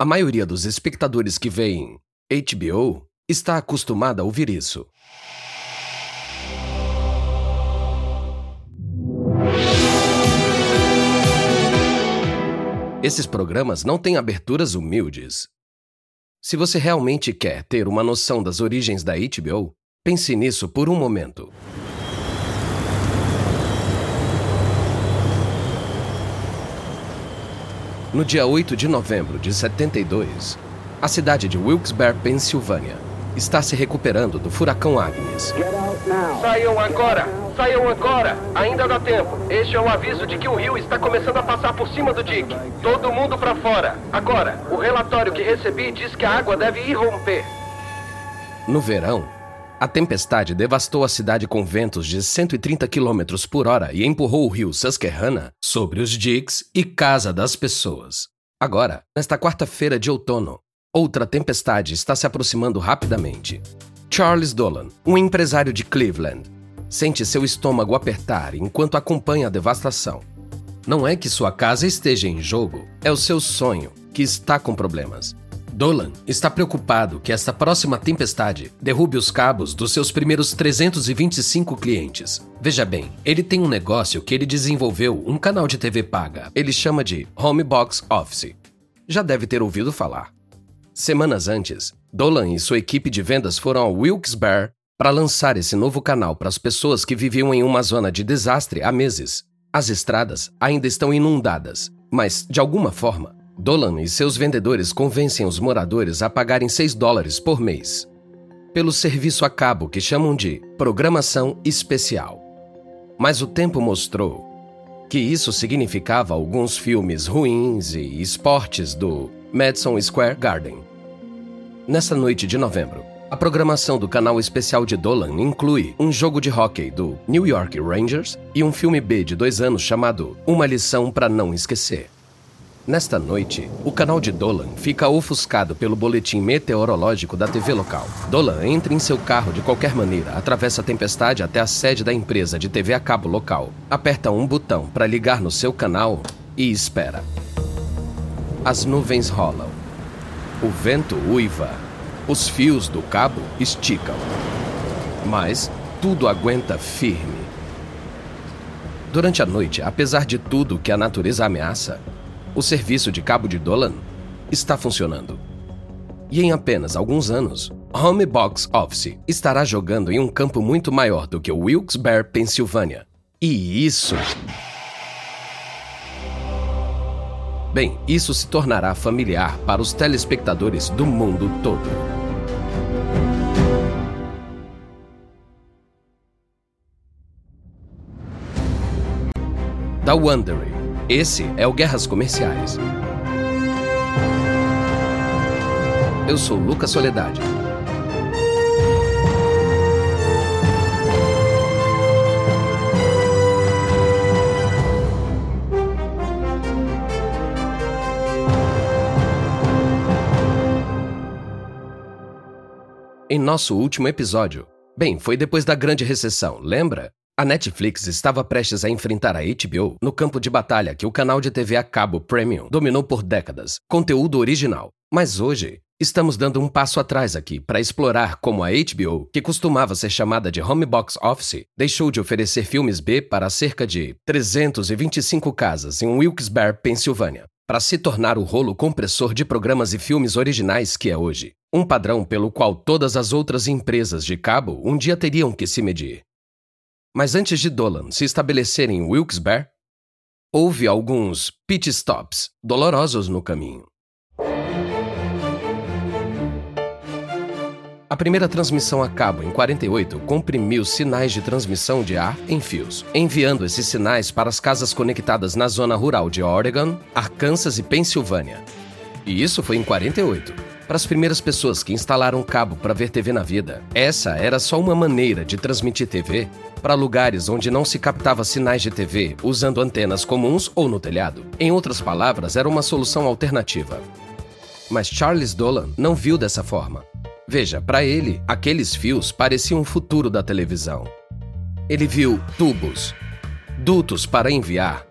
A maioria dos espectadores que veem HBO está acostumada a ouvir isso. Esses programas não têm aberturas humildes. Se você realmente quer ter uma noção das origens da HBO, pense nisso por um momento. No dia 8 de novembro de 72, a cidade de Wilkes-Barre, Pensilvânia, está se recuperando do furacão Agnes. Saiam agora! Saiam agora! Ainda dá tempo. Este é o aviso de que o rio está começando a passar por cima do dique. Todo mundo para fora. Agora, o relatório que recebi diz que a água deve irromper. No verão, a tempestade devastou a cidade com ventos de 130 km por hora e empurrou o rio Susquehanna sobre os diques e casa das pessoas. Agora, nesta quarta-feira de outono, outra tempestade está se aproximando rapidamente. Charles Dolan, um empresário de Cleveland, sente seu estômago apertar enquanto acompanha a devastação. Não é que sua casa esteja em jogo, é o seu sonho que está com problemas. Dolan está preocupado que esta próxima tempestade derrube os cabos dos seus primeiros 325 clientes. Veja bem, ele tem um negócio que ele desenvolveu, um canal de TV paga. Ele chama de Home Box Office. Já deve ter ouvido falar. Semanas antes, Dolan e sua equipe de vendas foram ao Wilkes-Barre para lançar esse novo canal para as pessoas que viviam em uma zona de desastre há meses. As estradas ainda estão inundadas, mas, de alguma forma, Dolan e seus vendedores convencem os moradores a pagarem 6 dólares por mês pelo serviço a cabo que chamam de programação especial. Mas o tempo mostrou que isso significava alguns filmes ruins e esportes do Madison Square Garden. Nessa noite de novembro, a programação do canal especial de Dolan inclui um jogo de hóquei do New York Rangers e um filme B de dois anos chamado Uma Lição para Não Esquecer. Nesta noite, o canal de Dolan fica ofuscado pelo boletim meteorológico da TV local. Dolan entra em seu carro de qualquer maneira, atravessa a tempestade até a sede da empresa de TV a cabo local, aperta um botão para ligar no seu canal e espera. As nuvens rolam. O vento uiva. Os fios do cabo esticam. Mas tudo aguenta firme. Durante a noite, apesar de tudo que a natureza ameaça, o serviço de cabo de Dolan está funcionando. E em apenas alguns anos, Home Box Office estará jogando em um campo muito maior do que o Wilkes-Barre, Pensilvânia. E isso. Bem, isso se tornará familiar para os telespectadores do mundo todo. Da Wondering esse é o Guerras Comerciais. Eu sou Lucas Soledade. Em nosso último episódio, bem, foi depois da grande recessão, lembra? A Netflix estava prestes a enfrentar a HBO no campo de batalha que o canal de TV a cabo Premium dominou por décadas, conteúdo original. Mas hoje, estamos dando um passo atrás aqui para explorar como a HBO, que costumava ser chamada de Home Box Office, deixou de oferecer filmes B para cerca de 325 casas em Wilkes-Barre, Pensilvânia, para se tornar o rolo compressor de programas e filmes originais que é hoje. Um padrão pelo qual todas as outras empresas de cabo um dia teriam que se medir. Mas antes de Dolan se estabelecer em Wilkes-Barre, houve alguns pit stops dolorosos no caminho. A primeira transmissão a cabo, em 48, comprimiu sinais de transmissão de ar em fios, enviando esses sinais para as casas conectadas na zona rural de Oregon, Arkansas e Pensilvânia. E isso foi em 48 para as primeiras pessoas que instalaram cabo para ver TV na vida. Essa era só uma maneira de transmitir TV para lugares onde não se captava sinais de TV usando antenas comuns ou no telhado. Em outras palavras, era uma solução alternativa. Mas Charles Dolan não viu dessa forma. Veja, para ele, aqueles fios pareciam o futuro da televisão. Ele viu tubos, dutos para enviar,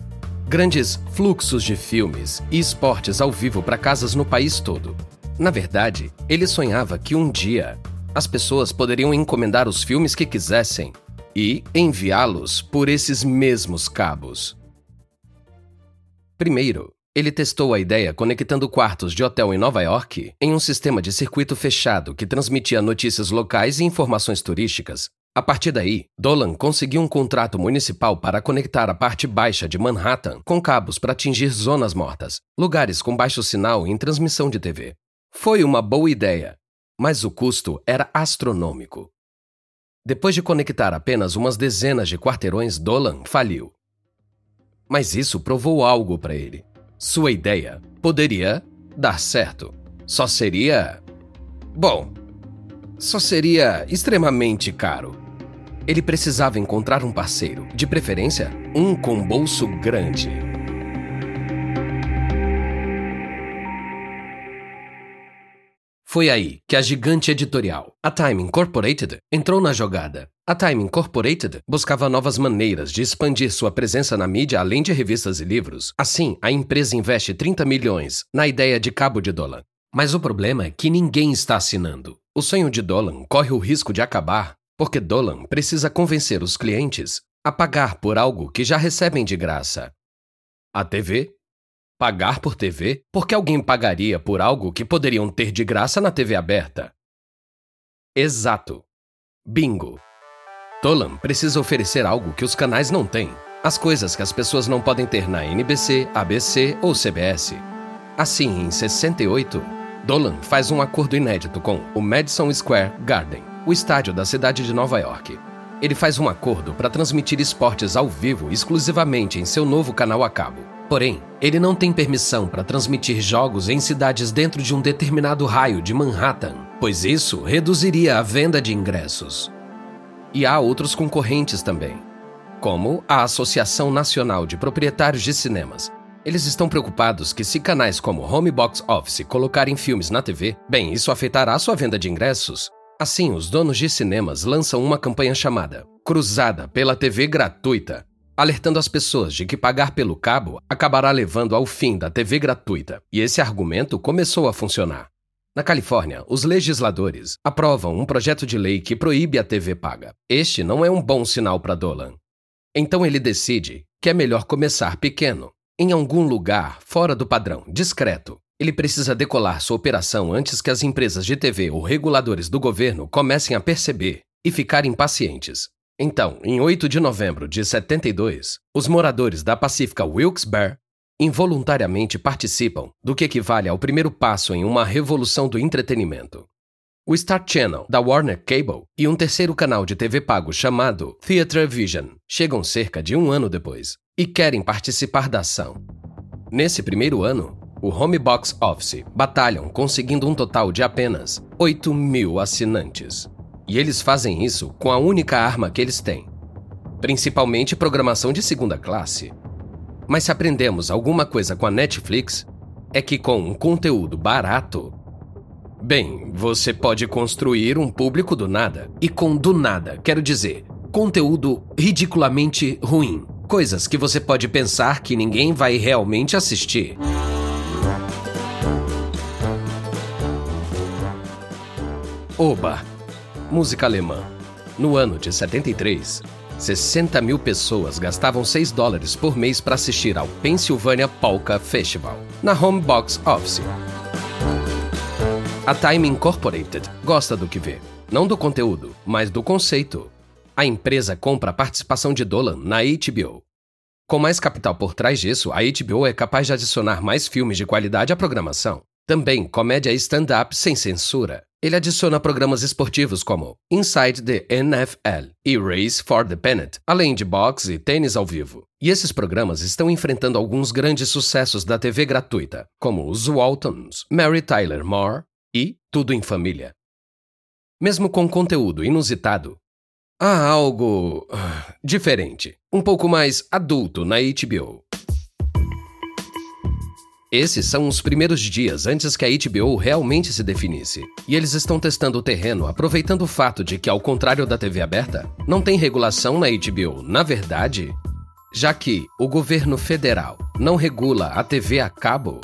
grandes fluxos de filmes e esportes ao vivo para casas no país todo. Na verdade, ele sonhava que um dia as pessoas poderiam encomendar os filmes que quisessem e enviá-los por esses mesmos cabos. Primeiro, ele testou a ideia conectando quartos de hotel em Nova York em um sistema de circuito fechado que transmitia notícias locais e informações turísticas. A partir daí, Dolan conseguiu um contrato municipal para conectar a parte baixa de Manhattan com cabos para atingir zonas mortas, lugares com baixo sinal em transmissão de TV. Foi uma boa ideia, mas o custo era astronômico. Depois de conectar apenas umas dezenas de quarteirões, Dolan faliu. Mas isso provou algo para ele. Sua ideia poderia dar certo. Só seria. Bom, só seria extremamente caro. Ele precisava encontrar um parceiro, de preferência, um com bolso grande. Foi aí que a gigante editorial, a Time Incorporated, entrou na jogada. A Time Incorporated buscava novas maneiras de expandir sua presença na mídia além de revistas e livros. Assim, a empresa investe 30 milhões na ideia de cabo de dólar. Mas o problema é que ninguém está assinando. O sonho de Dolan corre o risco de acabar porque Dolan precisa convencer os clientes a pagar por algo que já recebem de graça. A TV Pagar por TV? Porque alguém pagaria por algo que poderiam ter de graça na TV aberta? Exato. Bingo. Tolan precisa oferecer algo que os canais não têm. As coisas que as pessoas não podem ter na NBC, ABC ou CBS. Assim, em 68, Dolan faz um acordo inédito com o Madison Square Garden, o estádio da cidade de Nova York. Ele faz um acordo para transmitir esportes ao vivo exclusivamente em seu novo canal a cabo. Porém, ele não tem permissão para transmitir jogos em cidades dentro de um determinado raio de Manhattan, pois isso reduziria a venda de ingressos. E há outros concorrentes também, como a Associação Nacional de Proprietários de Cinemas. Eles estão preocupados que se canais como Home Box Office colocarem filmes na TV, bem, isso afetará sua venda de ingressos. Assim, os donos de cinemas lançam uma campanha chamada Cruzada pela TV Gratuita, alertando as pessoas de que pagar pelo cabo acabará levando ao fim da TV gratuita, e esse argumento começou a funcionar. Na Califórnia, os legisladores aprovam um projeto de lei que proíbe a TV paga. Este não é um bom sinal para Dolan. Então ele decide que é melhor começar pequeno, em algum lugar fora do padrão, discreto. Ele precisa decolar sua operação antes que as empresas de TV ou reguladores do governo comecem a perceber e ficar impacientes. Então, em 8 de novembro de 72, os moradores da Pacífica Wilkes-Barre involuntariamente participam do que equivale ao primeiro passo em uma revolução do entretenimento. O Star Channel, da Warner Cable, e um terceiro canal de TV pago chamado Theatre Vision chegam cerca de um ano depois e querem participar da ação. Nesse primeiro ano, o Home Box Office batalham conseguindo um total de apenas 8 mil assinantes. E eles fazem isso com a única arma que eles têm, principalmente programação de segunda classe. Mas se aprendemos alguma coisa com a Netflix, é que com um conteúdo barato, bem, você pode construir um público do nada. E com do nada, quero dizer, conteúdo ridiculamente ruim. Coisas que você pode pensar que ninguém vai realmente assistir. Oba! Música alemã. No ano de 73, 60 mil pessoas gastavam 6 dólares por mês para assistir ao Pennsylvania Polka Festival, na Home Box Office. A Time Incorporated gosta do que vê, não do conteúdo, mas do conceito. A empresa compra a participação de Dolan na HBO. Com mais capital por trás disso, a HBO é capaz de adicionar mais filmes de qualidade à programação. Também comédia stand-up sem censura. Ele adiciona programas esportivos como Inside the NFL e Race for the Pennant, além de boxe e tênis ao vivo. E esses programas estão enfrentando alguns grandes sucessos da TV gratuita, como Os Waltons, Mary Tyler Moore e Tudo em Família. Mesmo com conteúdo inusitado, há algo ah, diferente, um pouco mais adulto na HBO. Esses são os primeiros dias antes que a HBO realmente se definisse, e eles estão testando o terreno aproveitando o fato de que, ao contrário da TV aberta, não tem regulação na HBO. Na verdade, já que o governo federal não regula a TV a cabo,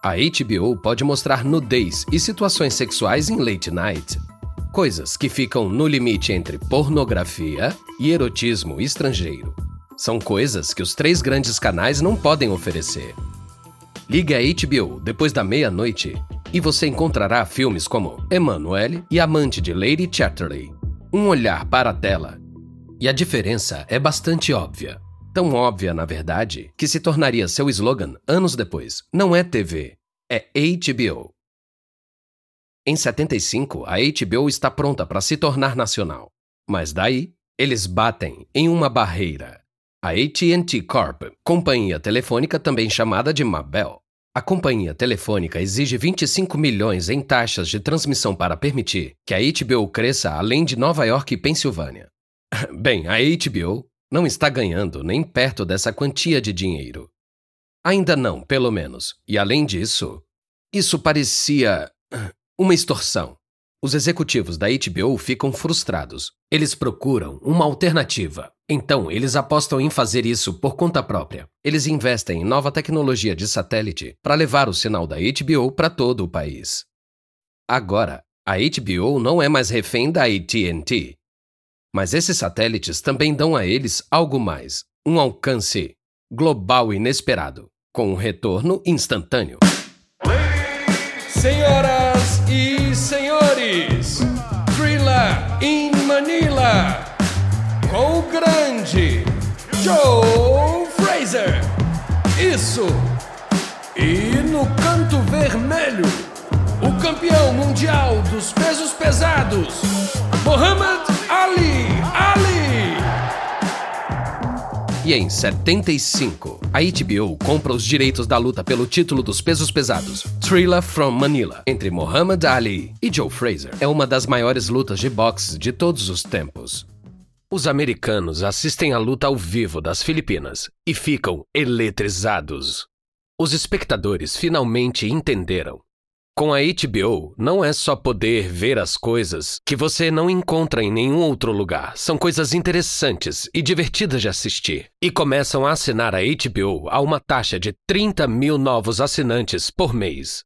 a HBO pode mostrar nudez e situações sexuais em late night, coisas que ficam no limite entre pornografia e erotismo estrangeiro. São coisas que os três grandes canais não podem oferecer. Ligue a HBO depois da meia-noite e você encontrará filmes como Emanuele e Amante de Lady Chatterley. Um olhar para a tela. E a diferença é bastante óbvia. Tão óbvia, na verdade, que se tornaria seu slogan anos depois. Não é TV, é HBO. Em 75, a HBO está pronta para se tornar nacional. Mas daí, eles batem em uma barreira. A AT&T Corp, companhia telefônica também chamada de Mabel. A companhia telefônica exige 25 milhões em taxas de transmissão para permitir que a HBO cresça além de Nova York e Pensilvânia. Bem, a HBO não está ganhando nem perto dessa quantia de dinheiro. Ainda não, pelo menos. E além disso, isso parecia uma extorsão. Os executivos da HBO ficam frustrados. Eles procuram uma alternativa. Então, eles apostam em fazer isso por conta própria. Eles investem em nova tecnologia de satélite para levar o sinal da HBO para todo o país. Agora, a HBO não é mais refém da AT&T. Mas esses satélites também dão a eles algo mais, um alcance global inesperado, com um retorno instantâneo. Senhoras e senhores, Thriller in Manila, com o grande Joe Fraser. Isso! E no canto vermelho, o campeão mundial dos pesos pesados, Muhammad Ali. Ali! E em 75, a HBO compra os direitos da luta pelo título dos pesos pesados, Thriller from Manila, entre Muhammad Ali e Joe Frazier. É uma das maiores lutas de boxe de todos os tempos. Os americanos assistem à luta ao vivo das Filipinas e ficam eletrizados. Os espectadores finalmente entenderam com a HBO, não é só poder ver as coisas que você não encontra em nenhum outro lugar. São coisas interessantes e divertidas de assistir. E começam a assinar a HBO a uma taxa de 30 mil novos assinantes por mês.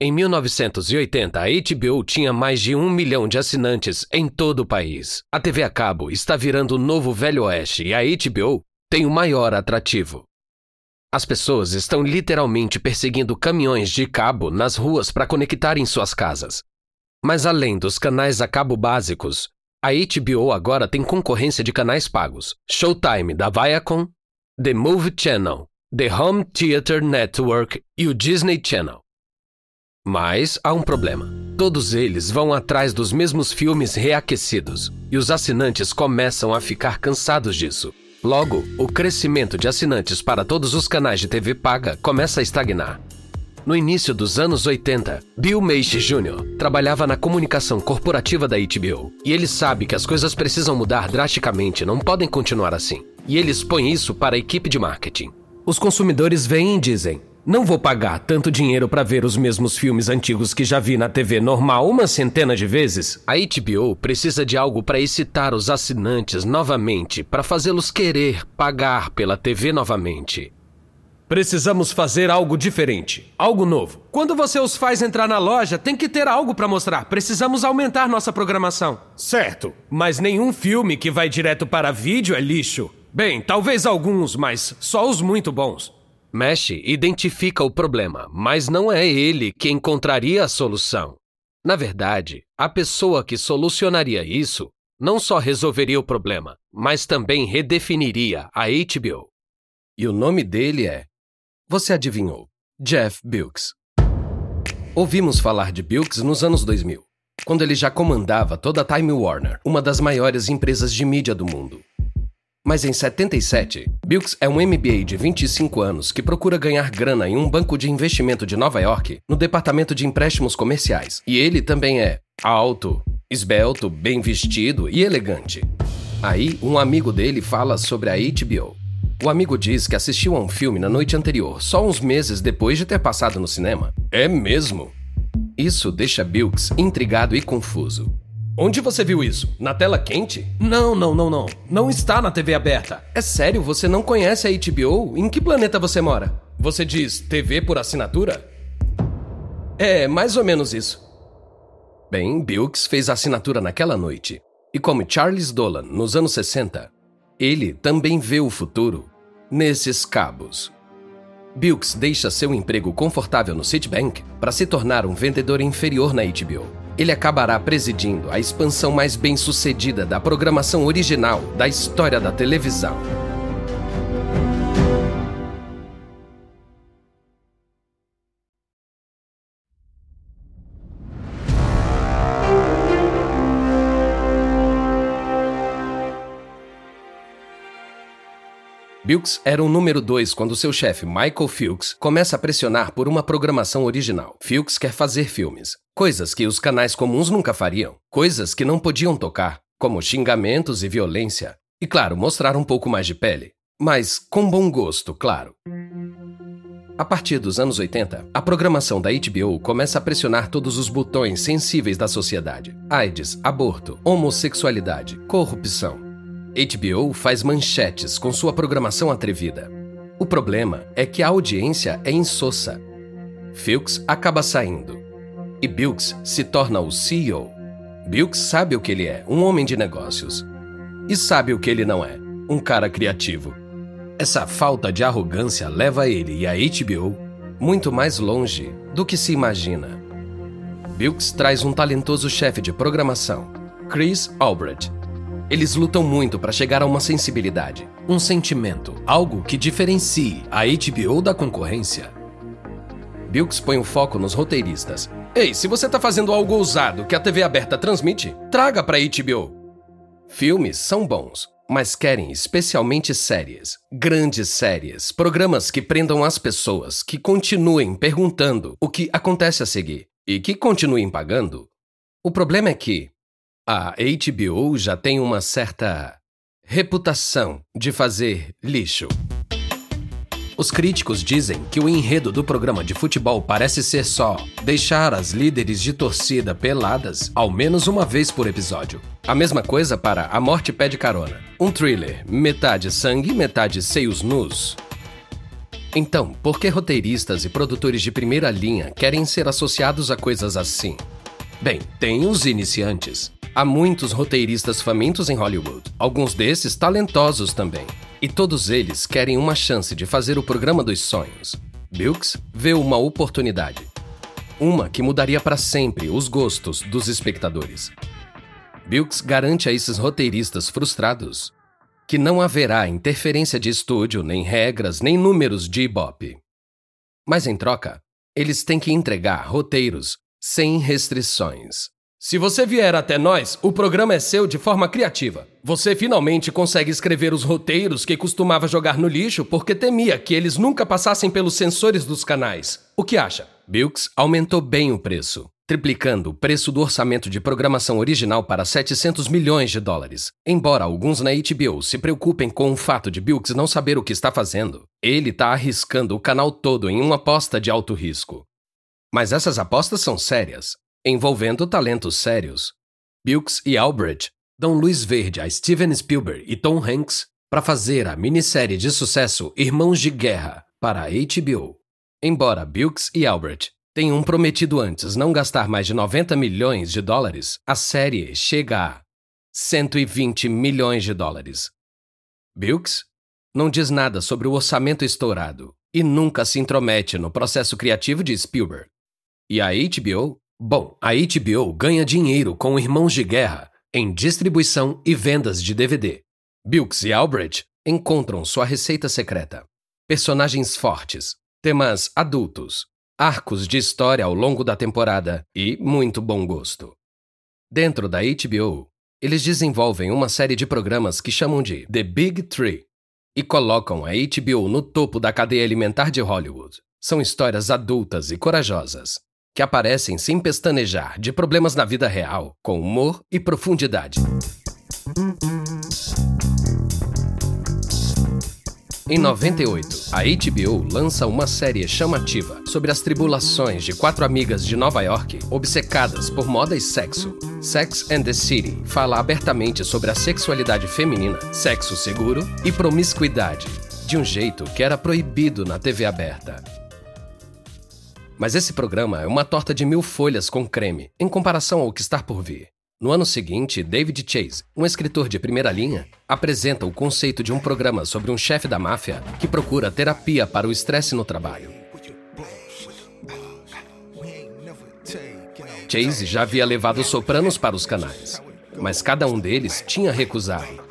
Em 1980, a HBO tinha mais de um milhão de assinantes em todo o país. A TV a cabo está virando o novo Velho Oeste e a HBO tem o maior atrativo. As pessoas estão literalmente perseguindo caminhões de cabo nas ruas para conectarem suas casas. Mas além dos canais a cabo básicos, a HBO agora tem concorrência de canais pagos: Showtime da Viacom, The Movie Channel, The Home Theater Network e o Disney Channel. Mas há um problema. Todos eles vão atrás dos mesmos filmes reaquecidos, e os assinantes começam a ficar cansados disso. Logo, o crescimento de assinantes para todos os canais de TV paga começa a estagnar. No início dos anos 80, Bill Meish Jr. trabalhava na comunicação corporativa da HBO, e ele sabe que as coisas precisam mudar drasticamente, não podem continuar assim. E ele expõe isso para a equipe de marketing. Os consumidores vêm e dizem: não vou pagar tanto dinheiro para ver os mesmos filmes antigos que já vi na TV normal uma centena de vezes. A HBO precisa de algo para excitar os assinantes novamente, para fazê-los querer pagar pela TV novamente. Precisamos fazer algo diferente, algo novo. Quando você os faz entrar na loja, tem que ter algo para mostrar. Precisamos aumentar nossa programação. Certo, mas nenhum filme que vai direto para vídeo é lixo. Bem, talvez alguns, mas só os muito bons. Mesh identifica o problema, mas não é ele que encontraria a solução. Na verdade, a pessoa que solucionaria isso não só resolveria o problema, mas também redefiniria a HBO. E o nome dele é. Você adivinhou? Jeff Bilks. Ouvimos falar de Bilks nos anos 2000, quando ele já comandava toda a Time Warner, uma das maiores empresas de mídia do mundo. Mas em 77, Bilks é um MBA de 25 anos que procura ganhar grana em um banco de investimento de Nova York no departamento de empréstimos comerciais. E ele também é alto, esbelto, bem vestido e elegante. Aí, um amigo dele fala sobre a HBO. O amigo diz que assistiu a um filme na noite anterior, só uns meses depois de ter passado no cinema. É mesmo? Isso deixa Bilks intrigado e confuso. Onde você viu isso? Na tela quente? Não, não, não, não. Não está na TV aberta. É sério, você não conhece a HBO? Em que planeta você mora? Você diz TV por assinatura? É, mais ou menos isso. Bem, Bilks fez a assinatura naquela noite. E como Charles Dolan nos anos 60, ele também vê o futuro nesses cabos. Bilks deixa seu emprego confortável no Citibank para se tornar um vendedor inferior na HBO ele acabará presidindo a expansão mais bem-sucedida da programação original da história da televisão. Bilks era o número 2 quando seu chefe, Michael Filks, começa a pressionar por uma programação original. Filks quer fazer filmes, coisas que os canais comuns nunca fariam, coisas que não podiam tocar, como xingamentos e violência. E claro, mostrar um pouco mais de pele. Mas com bom gosto, claro. A partir dos anos 80, a programação da HBO começa a pressionar todos os botões sensíveis da sociedade: AIDS, aborto, homossexualidade, corrupção. HBO faz manchetes com sua programação atrevida. O problema é que a audiência é insossa. Filks acaba saindo e Bilks se torna o CEO. Bilks sabe o que ele é, um homem de negócios. E sabe o que ele não é, um cara criativo. Essa falta de arrogância leva ele e a HBO muito mais longe do que se imagina. Bilks traz um talentoso chefe de programação, Chris Albrecht, eles lutam muito para chegar a uma sensibilidade, um sentimento, algo que diferencie a HBO da concorrência. Bilks põe o foco nos roteiristas. Ei, se você tá fazendo algo ousado que a TV aberta transmite, traga para HBO. Filmes são bons, mas querem especialmente séries, grandes séries, programas que prendam as pessoas, que continuem perguntando o que acontece a seguir e que continuem pagando. O problema é que a HBO já tem uma certa reputação de fazer lixo. Os críticos dizem que o enredo do programa de futebol parece ser só deixar as líderes de torcida peladas ao menos uma vez por episódio. A mesma coisa para A Morte Pede Carona, um thriller, metade sangue, metade seios nus. Então, por que roteiristas e produtores de primeira linha querem ser associados a coisas assim? Bem, tem os iniciantes. Há muitos roteiristas famintos em Hollywood, alguns desses talentosos também. E todos eles querem uma chance de fazer o programa dos sonhos. Bilks vê uma oportunidade. Uma que mudaria para sempre os gostos dos espectadores. Bilks garante a esses roteiristas frustrados que não haverá interferência de estúdio, nem regras, nem números de Ibope. Mas em troca, eles têm que entregar roteiros sem restrições. Se você vier até nós, o programa é seu de forma criativa. Você finalmente consegue escrever os roteiros que costumava jogar no lixo porque temia que eles nunca passassem pelos sensores dos canais. O que acha? Bilks aumentou bem o preço, triplicando o preço do orçamento de programação original para 700 milhões de dólares. Embora alguns na HBO se preocupem com o fato de Bilks não saber o que está fazendo, ele está arriscando o canal todo em uma aposta de alto risco. Mas essas apostas são sérias envolvendo talentos sérios. Bilks e Albrecht dão luz verde a Steven Spielberg e Tom Hanks para fazer a minissérie de sucesso Irmãos de Guerra para a HBO. Embora Bilks e Albrecht tenham prometido antes não gastar mais de 90 milhões de dólares, a série chega a 120 milhões de dólares. Bilks não diz nada sobre o orçamento estourado e nunca se intromete no processo criativo de Spielberg. E a HBO Bom, a HBO ganha dinheiro com Irmãos de Guerra em distribuição e vendas de DVD. Bilks e Albrecht encontram sua receita secreta. Personagens fortes, temas adultos, arcos de história ao longo da temporada e muito bom gosto. Dentro da HBO, eles desenvolvem uma série de programas que chamam de The Big Three e colocam a HBO no topo da cadeia alimentar de Hollywood. São histórias adultas e corajosas, que aparecem sem pestanejar de problemas na vida real, com humor e profundidade. Em 98, a HBO lança uma série chamativa sobre as tribulações de quatro amigas de Nova York obcecadas por moda e sexo. Sex and the City fala abertamente sobre a sexualidade feminina, sexo seguro e promiscuidade, de um jeito que era proibido na TV aberta. Mas esse programa é uma torta de mil folhas com creme, em comparação ao que está por vir. No ano seguinte, David Chase, um escritor de primeira linha, apresenta o conceito de um programa sobre um chefe da máfia que procura terapia para o estresse no trabalho. Chase já havia levado os sopranos para os canais, mas cada um deles tinha recusado.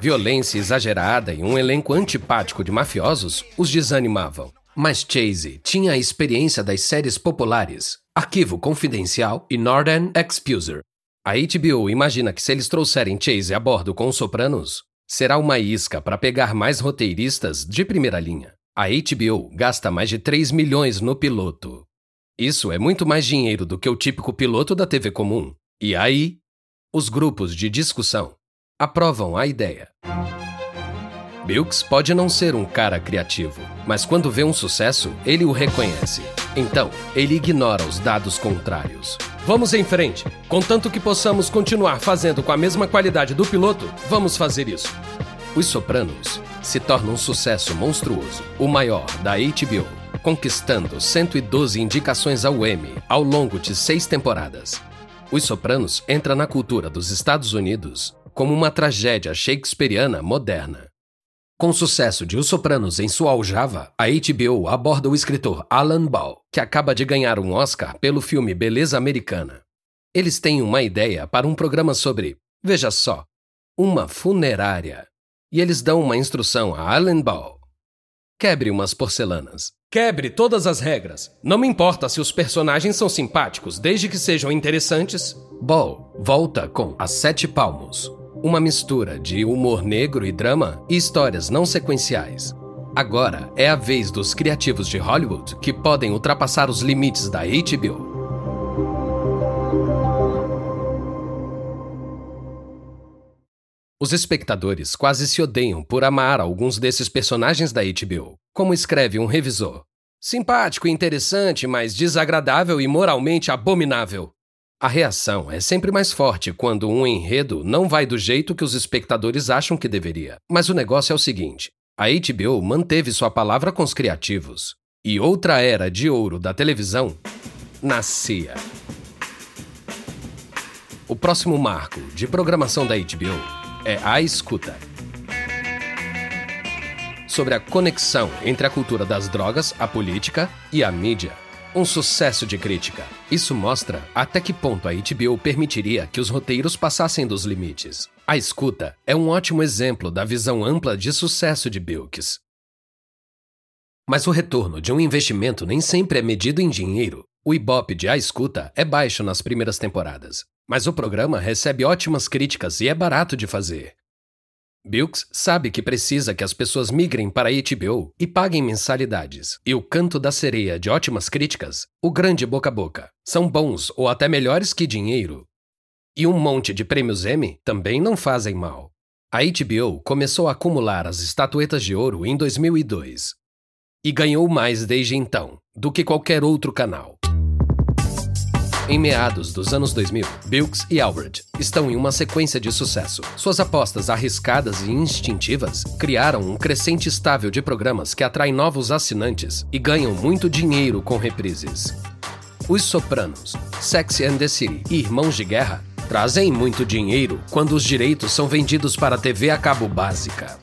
Violência exagerada e um elenco antipático de mafiosos os desanimavam. Mas Chase tinha a experiência das séries populares Arquivo Confidencial e Northern Exposer, a HBO imagina que se eles trouxerem Chase a bordo com os Sopranos, será uma isca para pegar mais roteiristas de primeira linha. A HBO gasta mais de 3 milhões no piloto. Isso é muito mais dinheiro do que o típico piloto da TV comum. E aí, os grupos de discussão aprovam a ideia. Bilks pode não ser um cara criativo, mas quando vê um sucesso, ele o reconhece. Então, ele ignora os dados contrários. Vamos em frente. Contanto que possamos continuar fazendo com a mesma qualidade do piloto, vamos fazer isso. Os Sopranos se torna um sucesso monstruoso, o maior da HBO, conquistando 112 indicações ao Emmy ao longo de seis temporadas. Os Sopranos entra na cultura dos Estados Unidos como uma tragédia shakespeariana moderna. Com o sucesso de Os Sopranos em sua aljava, a HBO aborda o escritor Alan Ball, que acaba de ganhar um Oscar pelo filme Beleza Americana. Eles têm uma ideia para um programa sobre, veja só, uma funerária. E eles dão uma instrução a Alan Ball. Quebre umas porcelanas. Quebre todas as regras. Não me importa se os personagens são simpáticos, desde que sejam interessantes. Ball volta com As Sete Palmos, uma mistura de humor negro e drama e histórias não sequenciais. Agora é a vez dos criativos de Hollywood que podem ultrapassar os limites da HBO. Os espectadores quase se odeiam por amar alguns desses personagens da HBO, como escreve um revisor. Simpático e interessante, mas desagradável e moralmente abominável. A reação é sempre mais forte quando um enredo não vai do jeito que os espectadores acham que deveria. Mas o negócio é o seguinte: a HBO manteve sua palavra com os criativos. E outra era de ouro da televisão nascia. O próximo marco de programação da HBO é A Escuta. Sobre a conexão entre a cultura das drogas, a política e a mídia. Um sucesso de crítica. Isso mostra até que ponto a HBO permitiria que os roteiros passassem dos limites. A escuta é um ótimo exemplo da visão ampla de sucesso de Bilks. Mas o retorno de um investimento nem sempre é medido em dinheiro. O Ibope de A Escuta é baixo nas primeiras temporadas, mas o programa recebe ótimas críticas e é barato de fazer. Bilks sabe que precisa que as pessoas migrem para HBO e paguem mensalidades. E o Canto da Sereia de ótimas críticas, o Grande Boca a Boca, são bons ou até melhores que dinheiro. E um monte de prêmios Emmy também não fazem mal. A HBO começou a acumular as estatuetas de ouro em 2002 e ganhou mais desde então do que qualquer outro canal. Em meados dos anos 2000, Bilks e Albert estão em uma sequência de sucesso. Suas apostas arriscadas e instintivas criaram um crescente estável de programas que atraem novos assinantes e ganham muito dinheiro com reprises. Os Sopranos, Sex and the City e Irmãos de Guerra trazem muito dinheiro quando os direitos são vendidos para a TV a cabo básica.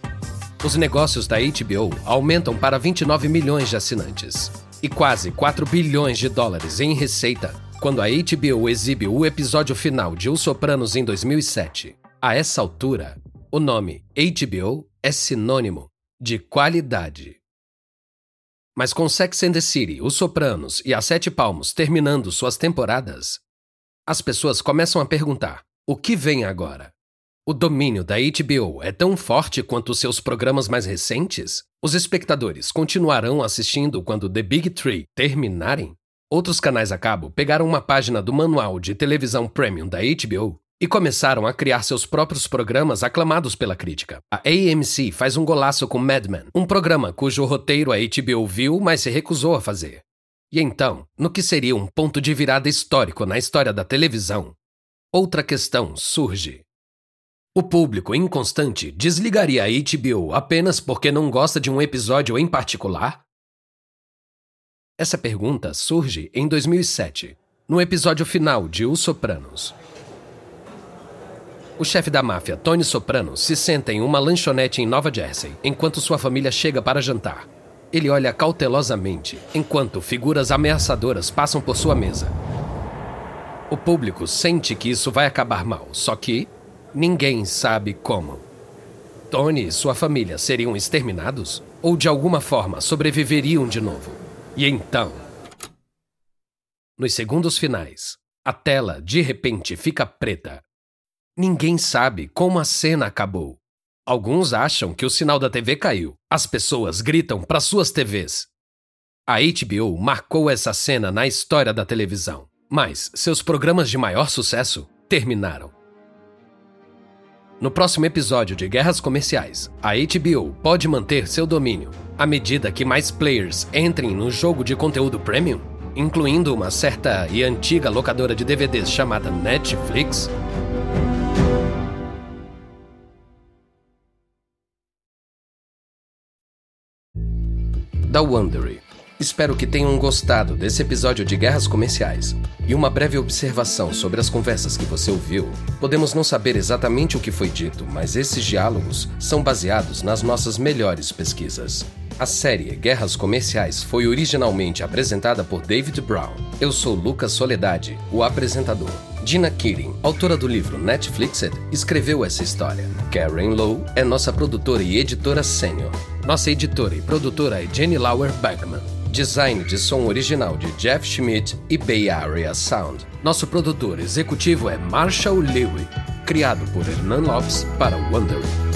Os negócios da HBO aumentam para 29 milhões de assinantes e quase 4 bilhões de dólares em receita quando a HBO exibe o episódio final de Os Sopranos em 2007. A essa altura, o nome HBO é sinônimo de qualidade. Mas com Sex and the City, Os Sopranos e As Sete Palmos terminando suas temporadas, as pessoas começam a perguntar: o que vem agora? O domínio da HBO é tão forte quanto seus programas mais recentes? Os espectadores continuarão assistindo quando The Big Three terminarem? Outros canais a cabo pegaram uma página do manual de televisão premium da HBO e começaram a criar seus próprios programas aclamados pela crítica. A AMC faz um golaço com Mad Men, um programa cujo roteiro a HBO viu, mas se recusou a fazer. E então, no que seria um ponto de virada histórico na história da televisão, outra questão surge. O público inconstante desligaria a HBO apenas porque não gosta de um episódio em particular? Essa pergunta surge em 2007, no episódio final de Os Sopranos. O chefe da máfia, Tony Soprano, se senta em uma lanchonete em Nova Jersey enquanto sua família chega para jantar. Ele olha cautelosamente enquanto figuras ameaçadoras passam por sua mesa. O público sente que isso vai acabar mal, só que ninguém sabe como. Tony e sua família seriam exterminados? Ou de alguma forma sobreviveriam de novo? E então. Nos segundos finais, a tela de repente fica preta. Ninguém sabe como a cena acabou. Alguns acham que o sinal da TV caiu. As pessoas gritam para suas TVs. A HBO marcou essa cena na história da televisão, mas seus programas de maior sucesso terminaram. No próximo episódio de Guerras Comerciais, a HBO pode manter seu domínio à medida que mais players entrem no jogo de conteúdo premium, incluindo uma certa e antiga locadora de DVDs chamada Netflix. da Wondery. Espero que tenham gostado desse episódio de Guerras Comerciais. E uma breve observação sobre as conversas que você ouviu. Podemos não saber exatamente o que foi dito, mas esses diálogos são baseados nas nossas melhores pesquisas. A série Guerras Comerciais foi originalmente apresentada por David Brown. Eu sou Lucas Soledade, o apresentador. Dina Keating, autora do livro Netflixed, escreveu essa história. Karen Lowe é nossa produtora e editora sênior. Nossa editora e produtora é Jenny Lauer Bergman. Design de som original de Jeff Schmidt e Bay Area Sound. Nosso produtor executivo é Marshall Lewy, criado por Hernan Lopes para Wondery.